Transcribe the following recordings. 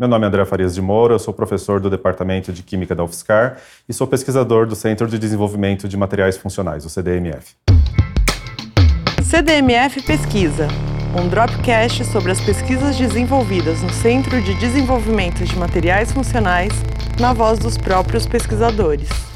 Meu nome é André Farias de Moura, eu sou professor do Departamento de Química da UFSCar e sou pesquisador do Centro de Desenvolvimento de Materiais Funcionais, o CDMF. CDMF Pesquisa, um dropcast sobre as pesquisas desenvolvidas no Centro de Desenvolvimento de Materiais Funcionais, na voz dos próprios pesquisadores.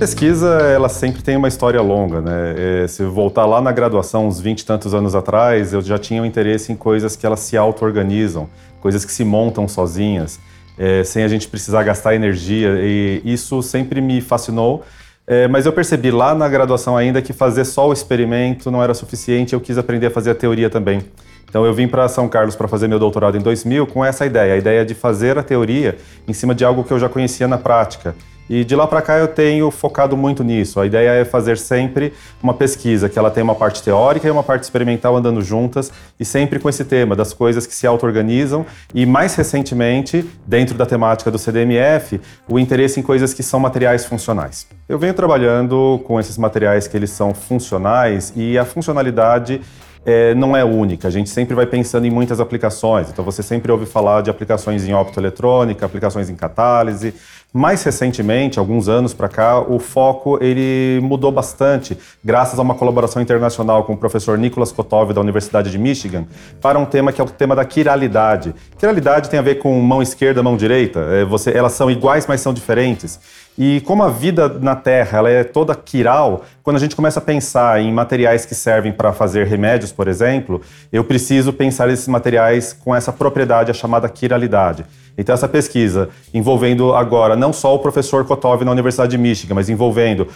Pesquisa, ela sempre tem uma história longa, né? É, se voltar lá na graduação, uns 20 e tantos anos atrás, eu já tinha um interesse em coisas que elas se auto-organizam, coisas que se montam sozinhas, é, sem a gente precisar gastar energia, e isso sempre me fascinou. É, mas eu percebi lá na graduação ainda que fazer só o experimento não era suficiente, eu quis aprender a fazer a teoria também. Então eu vim para São Carlos para fazer meu doutorado em 2000 com essa ideia, a ideia de fazer a teoria em cima de algo que eu já conhecia na prática. E de lá para cá eu tenho focado muito nisso. A ideia é fazer sempre uma pesquisa que ela tem uma parte teórica e uma parte experimental andando juntas e sempre com esse tema das coisas que se auto-organizam e mais recentemente, dentro da temática do CDMF, o interesse em coisas que são materiais funcionais. Eu venho trabalhando com esses materiais que eles são funcionais e a funcionalidade é, não é única. A gente sempre vai pensando em muitas aplicações. Então você sempre ouve falar de aplicações em optoeletrônica, aplicações em catálise, mais recentemente, alguns anos para cá, o foco ele mudou bastante, graças a uma colaboração internacional com o professor Nicholas Kotov da Universidade de Michigan, para um tema que é o tema da quiralidade. Quiralidade tem a ver com mão esquerda, mão direita. É, você, elas são iguais, mas são diferentes. E como a vida na Terra ela é toda quiral, quando a gente começa a pensar em materiais que servem para fazer remédios, por exemplo, eu preciso pensar esses materiais com essa propriedade, a chamada quiralidade. Então, essa pesquisa, envolvendo agora não só o professor Kotov na Universidade de Michigan, mas envolvendo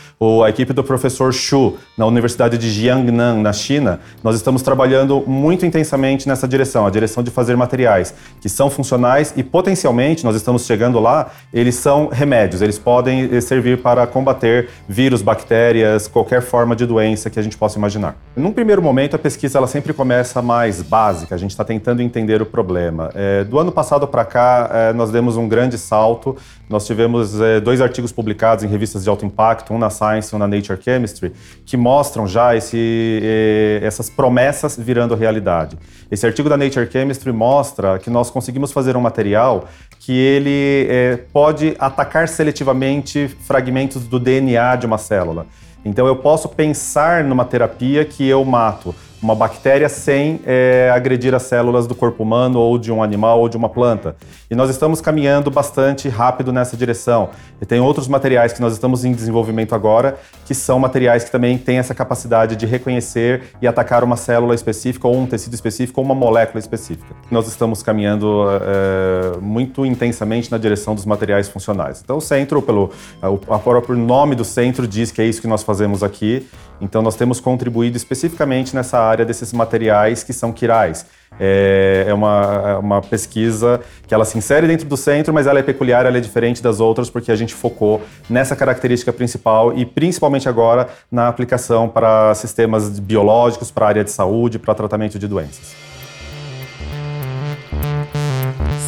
a equipe do professor Xu na Universidade de Jiangnan, na China, nós estamos trabalhando muito intensamente nessa direção, a direção de fazer materiais que são funcionais e potencialmente, nós estamos chegando lá, eles são remédios, eles podem eh, servir para combater vírus, bactérias, qualquer forma de doença que a gente possa imaginar. Num primeiro momento, a pesquisa ela sempre começa mais básica, a gente está tentando entender o problema. É, do ano passado para cá, é, nós demos um grande salto. Nós tivemos é, dois artigos publicados em revistas de alto impacto, um na Science e um na Nature Chemistry, que mostram já esse, é, essas promessas virando realidade. Esse artigo da Nature Chemistry mostra que nós conseguimos fazer um material que ele é, pode atacar seletivamente fragmentos do DNA de uma célula. Então eu posso pensar numa terapia que eu mato uma bactéria sem é, agredir as células do corpo humano ou de um animal ou de uma planta. E nós estamos caminhando bastante rápido nessa direção. E tem outros materiais que nós estamos em desenvolvimento agora, que são materiais que também têm essa capacidade de reconhecer e atacar uma célula específica ou um tecido específico ou uma molécula específica. Nós estamos caminhando é, muito intensamente na direção dos materiais funcionais. Então o centro, pelo o próprio nome do centro diz que é isso que nós fazemos aqui. Então nós temos contribuído especificamente nessa área desses materiais que são quirais. É, é uma, é uma pesquisa que ela se insere dentro do centro, mas ela é peculiar, ela é diferente das outras porque a gente focou nessa característica principal e principalmente agora na aplicação para sistemas biológicos, para a área de saúde, para tratamento de doenças.